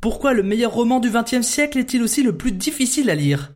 Pourquoi le meilleur roman du XXe siècle est-il aussi le plus difficile à lire?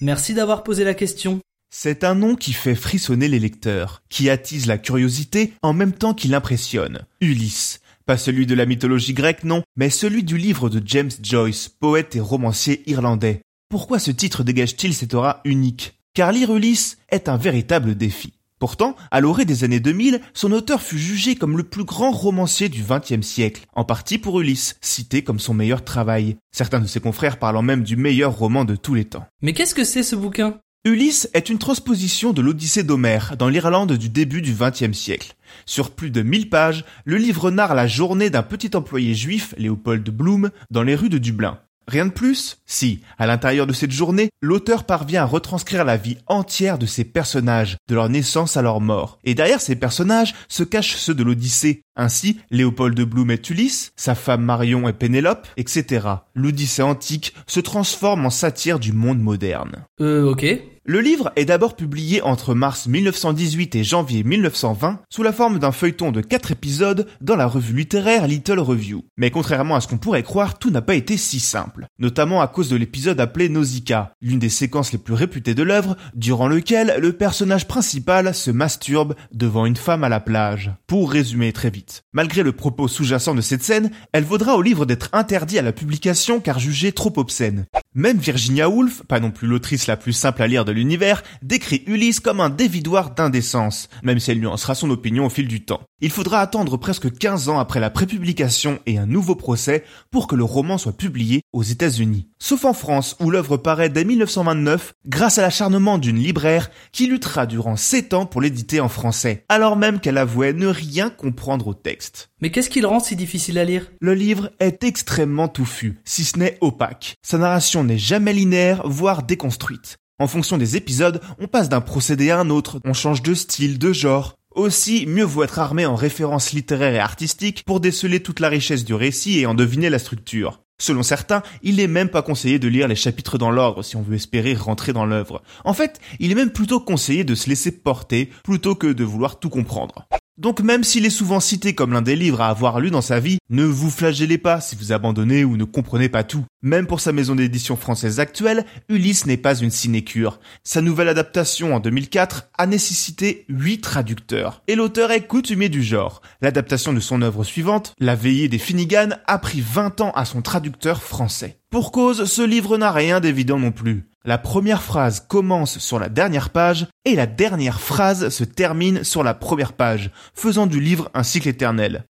Merci d'avoir posé la question. C'est un nom qui fait frissonner les lecteurs, qui attise la curiosité en même temps qu'il impressionne. Ulysse. Pas celui de la mythologie grecque, non, mais celui du livre de James Joyce, poète et romancier irlandais. Pourquoi ce titre dégage-t-il cette aura unique? Car lire Ulysse est un véritable défi. Pourtant, à l'orée des années 2000, son auteur fut jugé comme le plus grand romancier du XXe siècle, en partie pour Ulysse, cité comme son meilleur travail, certains de ses confrères parlant même du meilleur roman de tous les temps. Mais qu'est-ce que c'est ce bouquin? Ulysse est une transposition de l'Odyssée d'Homère dans l'Irlande du début du XXe siècle. Sur plus de 1000 pages, le livre narre la journée d'un petit employé juif, Léopold Bloom, dans les rues de Dublin. Rien de plus Si, à l'intérieur de cette journée, l'auteur parvient à retranscrire la vie entière de ses personnages, de leur naissance à leur mort. Et derrière ces personnages se cachent ceux de l'Odyssée. Ainsi, Léopold de Bloom est Ulysse, sa femme Marion est Pénélope, etc. L'Odyssée antique se transforme en satire du monde moderne. Euh, ok. Le livre est d'abord publié entre mars 1918 et janvier 1920 sous la forme d'un feuilleton de quatre épisodes dans la revue littéraire Little Review. Mais contrairement à ce qu'on pourrait croire, tout n'a pas été si simple. Notamment à cause de l'épisode appelé Nausicaa, l'une des séquences les plus réputées de l'œuvre, durant lequel le personnage principal se masturbe devant une femme à la plage. Pour résumer très vite. Malgré le propos sous-jacent de cette scène, elle vaudra au livre d'être interdit à la publication car jugée trop obscène. Même Virginia Woolf, pas non plus l'autrice la plus simple à lire de l'univers, décrit Ulysse comme un dévidoir d'indécence, même si elle nuancera son opinion au fil du temps. Il faudra attendre presque 15 ans après la prépublication et un nouveau procès pour que le roman soit publié aux États-Unis. Sauf en France, où l'œuvre paraît dès 1929, grâce à l'acharnement d'une libraire qui luttera durant 7 ans pour l'éditer en français, alors même qu'elle avouait ne rien comprendre au texte. Mais qu'est-ce qui le rend si difficile à lire? Le livre est extrêmement touffu, si ce n'est opaque. Sa narration n'est jamais linéaire, voire déconstruite. En fonction des épisodes, on passe d'un procédé à un autre, on change de style, de genre. Aussi, mieux vaut être armé en références littéraires et artistiques pour déceler toute la richesse du récit et en deviner la structure. Selon certains, il n'est même pas conseillé de lire les chapitres dans l'ordre si on veut espérer rentrer dans l'œuvre. En fait, il est même plutôt conseillé de se laisser porter plutôt que de vouloir tout comprendre. Donc même s'il est souvent cité comme l'un des livres à avoir lu dans sa vie, ne vous flagellez pas si vous abandonnez ou ne comprenez pas tout. Même pour sa maison d'édition française actuelle, Ulysse n'est pas une sinécure. Sa nouvelle adaptation en 2004 a nécessité 8 traducteurs. Et l'auteur est coutumier du genre. L'adaptation de son œuvre suivante, La veillée des Finnegan, a pris 20 ans à son traducteur français. Pour cause, ce livre n'a rien d'évident non plus. La première phrase commence sur la dernière page et la dernière phrase se termine sur la première page, faisant du livre un cycle éternel.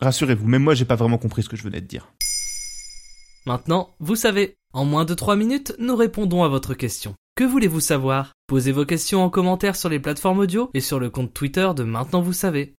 Rassurez-vous, même moi j'ai pas vraiment compris ce que je venais de dire. Maintenant, vous savez. En moins de 3 minutes, nous répondons à votre question. Que voulez-vous savoir? Posez vos questions en commentaire sur les plateformes audio et sur le compte Twitter de Maintenant vous savez.